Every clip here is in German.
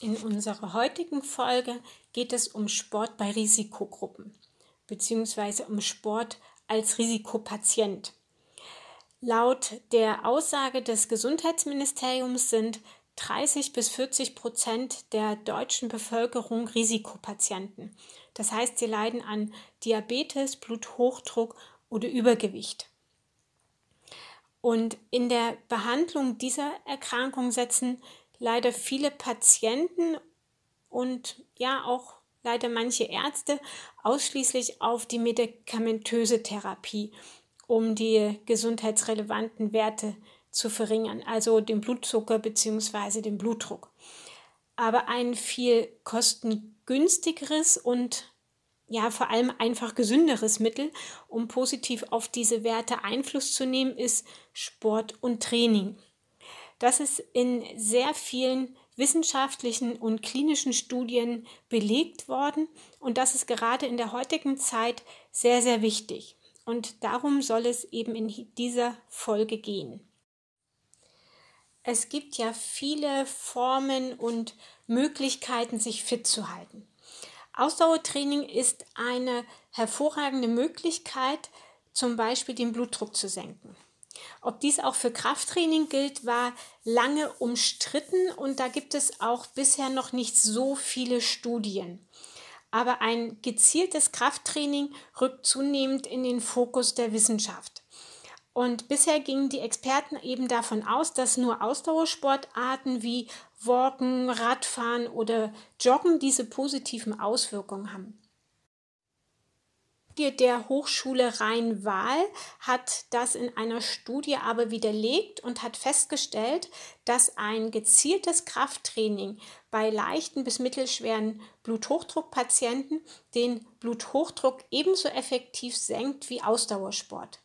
In unserer heutigen Folge geht es um Sport bei Risikogruppen bzw. um Sport als Risikopatient. Laut der Aussage des Gesundheitsministeriums sind 30 bis 40 Prozent der deutschen Bevölkerung Risikopatienten. Das heißt, sie leiden an Diabetes, Bluthochdruck oder Übergewicht. Und in der Behandlung dieser Erkrankung setzen leider viele Patienten und ja auch leider manche Ärzte ausschließlich auf die medikamentöse Therapie, um die gesundheitsrelevanten Werte zu verringern, also den Blutzucker bzw. den Blutdruck. Aber ein viel kostengünstigeres und ja vor allem einfach gesünderes Mittel, um positiv auf diese Werte Einfluss zu nehmen, ist Sport und Training. Das ist in sehr vielen wissenschaftlichen und klinischen Studien belegt worden und das ist gerade in der heutigen Zeit sehr, sehr wichtig. Und darum soll es eben in dieser Folge gehen. Es gibt ja viele Formen und Möglichkeiten, sich fit zu halten. Ausdauertraining ist eine hervorragende Möglichkeit, zum Beispiel den Blutdruck zu senken. Ob dies auch für Krafttraining gilt, war lange umstritten und da gibt es auch bisher noch nicht so viele Studien. Aber ein gezieltes Krafttraining rückt zunehmend in den Fokus der Wissenschaft. Und bisher gingen die Experten eben davon aus, dass nur Ausdauersportarten wie Walken, Radfahren oder Joggen diese positiven Auswirkungen haben der Hochschule Rhein-Waal hat das in einer Studie aber widerlegt und hat festgestellt, dass ein gezieltes Krafttraining bei leichten bis mittelschweren Bluthochdruckpatienten den Bluthochdruck ebenso effektiv senkt wie Ausdauersport.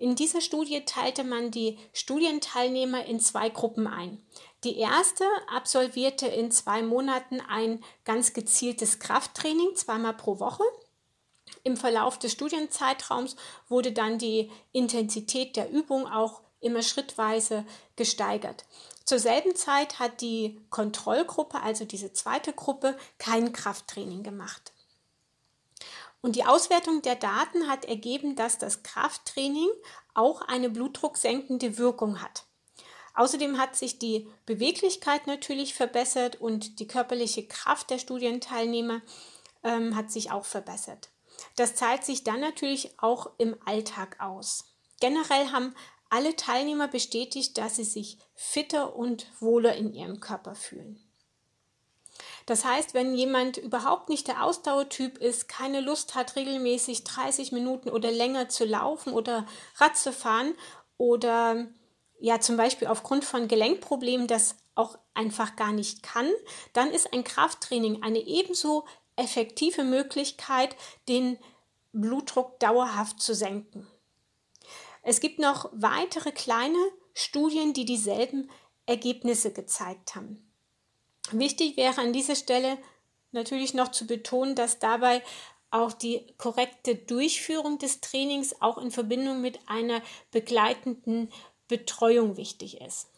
In dieser Studie teilte man die Studienteilnehmer in zwei Gruppen ein. Die erste absolvierte in zwei Monaten ein ganz gezieltes Krafttraining, zweimal pro Woche. Im Verlauf des Studienzeitraums wurde dann die Intensität der Übung auch immer schrittweise gesteigert. Zur selben Zeit hat die Kontrollgruppe, also diese zweite Gruppe, kein Krafttraining gemacht. Und die Auswertung der Daten hat ergeben, dass das Krafttraining auch eine blutdrucksenkende Wirkung hat. Außerdem hat sich die Beweglichkeit natürlich verbessert und die körperliche Kraft der Studienteilnehmer ähm, hat sich auch verbessert. Das zahlt sich dann natürlich auch im Alltag aus. Generell haben alle Teilnehmer bestätigt, dass sie sich fitter und wohler in ihrem Körper fühlen. Das heißt, wenn jemand überhaupt nicht der Ausdauertyp ist, keine Lust hat, regelmäßig 30 Minuten oder länger zu laufen oder Rad zu fahren oder ja zum Beispiel aufgrund von Gelenkproblemen das auch einfach gar nicht kann, dann ist ein Krafttraining eine ebenso effektive Möglichkeit, den Blutdruck dauerhaft zu senken. Es gibt noch weitere kleine Studien, die dieselben Ergebnisse gezeigt haben. Wichtig wäre an dieser Stelle natürlich noch zu betonen, dass dabei auch die korrekte Durchführung des Trainings auch in Verbindung mit einer begleitenden Betreuung wichtig ist.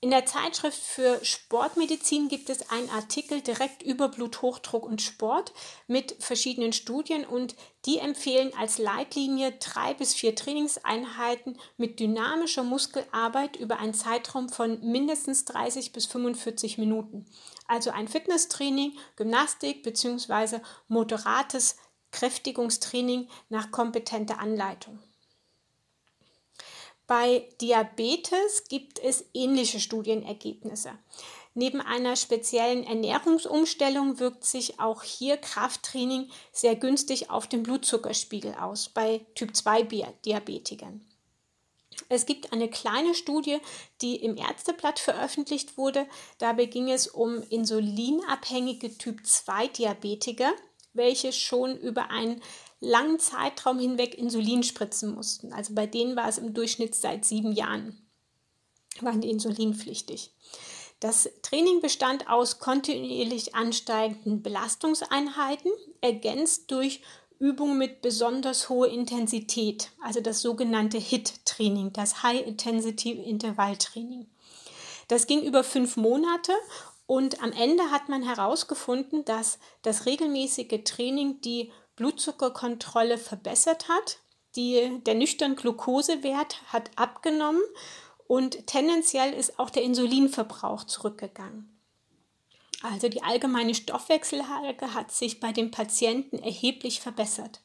In der Zeitschrift für Sportmedizin gibt es einen Artikel direkt über Bluthochdruck und Sport mit verschiedenen Studien und die empfehlen als Leitlinie drei bis vier Trainingseinheiten mit dynamischer Muskelarbeit über einen Zeitraum von mindestens 30 bis 45 Minuten. Also ein Fitnesstraining, Gymnastik bzw. moderates Kräftigungstraining nach kompetenter Anleitung. Bei Diabetes gibt es ähnliche Studienergebnisse. Neben einer speziellen Ernährungsumstellung wirkt sich auch hier Krafttraining sehr günstig auf den Blutzuckerspiegel aus bei Typ 2 Diabetikern. Es gibt eine kleine Studie, die im Ärzteblatt veröffentlicht wurde. Dabei ging es um insulinabhängige Typ 2 Diabetiker, welche schon über einen langen Zeitraum hinweg Insulin spritzen mussten. Also bei denen war es im Durchschnitt seit sieben Jahren, waren die insulinpflichtig. Das Training bestand aus kontinuierlich ansteigenden Belastungseinheiten, ergänzt durch Übungen mit besonders hoher Intensität, also das sogenannte HIT-Training, das High Intensity Intervall Training. Das ging über fünf Monate und am Ende hat man herausgefunden, dass das regelmäßige Training die Blutzuckerkontrolle verbessert hat. Die, der nüchtern Glukosewert hat abgenommen und tendenziell ist auch der Insulinverbrauch zurückgegangen. Also die allgemeine Stoffwechsellage hat sich bei den Patienten erheblich verbessert.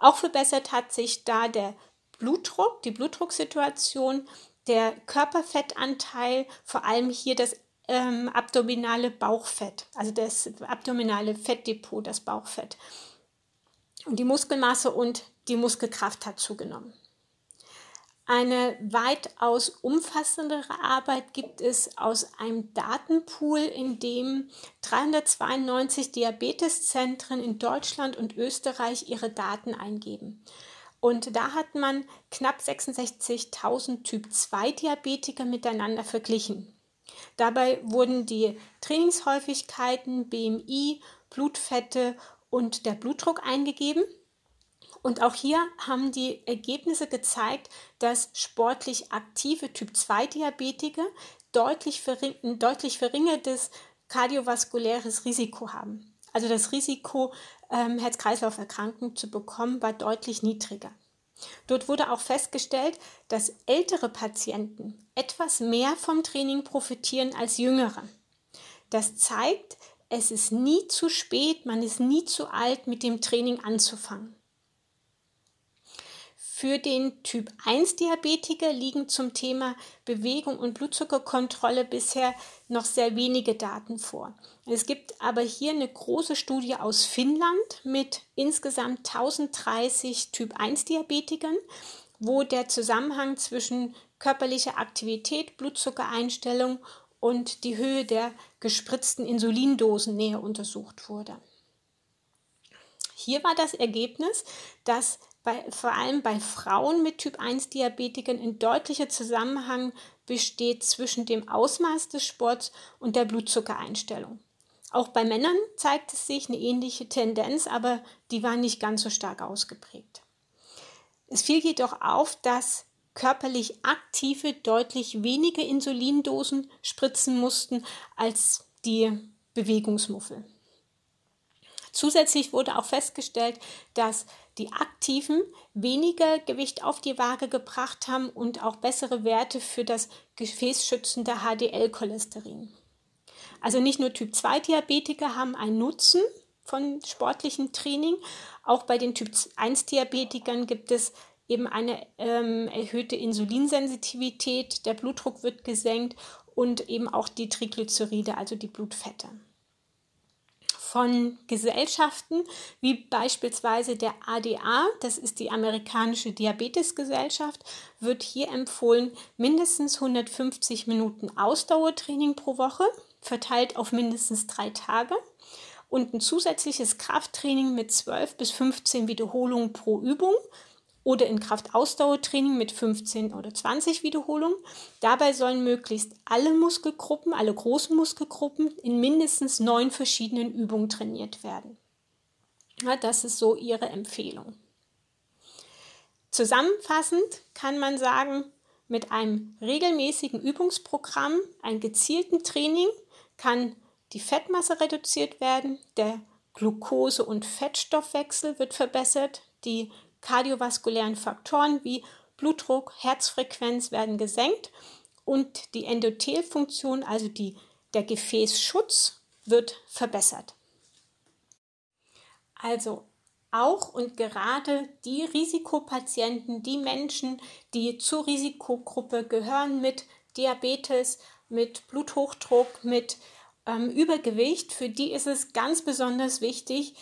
Auch verbessert hat sich da der Blutdruck, die Blutdrucksituation, der Körperfettanteil, vor allem hier das ähm, abdominale Bauchfett, also das abdominale Fettdepot, das Bauchfett. Und die Muskelmasse und die Muskelkraft hat zugenommen. Eine weitaus umfassendere Arbeit gibt es aus einem Datenpool, in dem 392 Diabeteszentren in Deutschland und Österreich ihre Daten eingeben. Und da hat man knapp 66.000 Typ-2-Diabetiker miteinander verglichen. Dabei wurden die Trainingshäufigkeiten, BMI, Blutfette und der Blutdruck eingegeben. Und auch hier haben die Ergebnisse gezeigt, dass sportlich aktive Typ-2-Diabetiker deutlich, verring deutlich verringertes kardiovaskuläres Risiko haben. Also das Risiko, ähm, Herz-Kreislauf-Erkrankungen zu bekommen, war deutlich niedriger. Dort wurde auch festgestellt, dass ältere Patienten etwas mehr vom Training profitieren als jüngere. Das zeigt, es ist nie zu spät, man ist nie zu alt, mit dem Training anzufangen. Für den Typ 1 Diabetiker liegen zum Thema Bewegung und Blutzuckerkontrolle bisher noch sehr wenige Daten vor. Es gibt aber hier eine große Studie aus Finnland mit insgesamt 1030 Typ 1 Diabetikern, wo der Zusammenhang zwischen körperlicher Aktivität, Blutzuckereinstellung und die Höhe der gespritzten Insulindosen näher untersucht wurde. Hier war das Ergebnis, dass bei, vor allem bei Frauen mit Typ 1 Diabetikern ein deutlicher Zusammenhang besteht zwischen dem Ausmaß des Sports und der Blutzuckereinstellung. Auch bei Männern zeigt es sich eine ähnliche Tendenz, aber die war nicht ganz so stark ausgeprägt. Es fiel jedoch auf, dass körperlich Aktive deutlich weniger Insulindosen spritzen mussten als die Bewegungsmuffel. Zusätzlich wurde auch festgestellt, dass die Aktiven weniger Gewicht auf die Waage gebracht haben und auch bessere Werte für das gefäßschützende HDL-Cholesterin. Also nicht nur Typ-2-Diabetiker haben einen Nutzen von sportlichem Training, auch bei den Typ-1-Diabetikern gibt es eben eine ähm, erhöhte Insulinsensitivität, der Blutdruck wird gesenkt und eben auch die Triglyceride, also die Blutfette. Von Gesellschaften, wie beispielsweise der ADA, das ist die amerikanische Diabetesgesellschaft, wird hier empfohlen, mindestens 150 Minuten Ausdauertraining pro Woche, verteilt auf mindestens drei Tage und ein zusätzliches Krafttraining mit 12 bis 15 Wiederholungen pro Übung oder in Kraftausdauertraining mit 15 oder 20 Wiederholungen. Dabei sollen möglichst alle Muskelgruppen, alle großen Muskelgruppen in mindestens neun verschiedenen Übungen trainiert werden. Ja, das ist so ihre Empfehlung. Zusammenfassend kann man sagen, mit einem regelmäßigen Übungsprogramm, einem gezielten Training kann die Fettmasse reduziert werden, der Glucose- und Fettstoffwechsel wird verbessert, die kardiovaskulären Faktoren wie Blutdruck, Herzfrequenz werden gesenkt und die Endothelfunktion, also die, der Gefäßschutz, wird verbessert. Also auch und gerade die Risikopatienten, die Menschen, die zur Risikogruppe gehören mit Diabetes, mit Bluthochdruck, mit ähm, Übergewicht, für die ist es ganz besonders wichtig,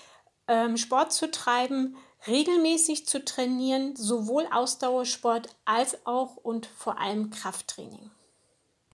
ähm, Sport zu treiben, regelmäßig zu trainieren, sowohl Ausdauersport als auch und vor allem Krafttraining.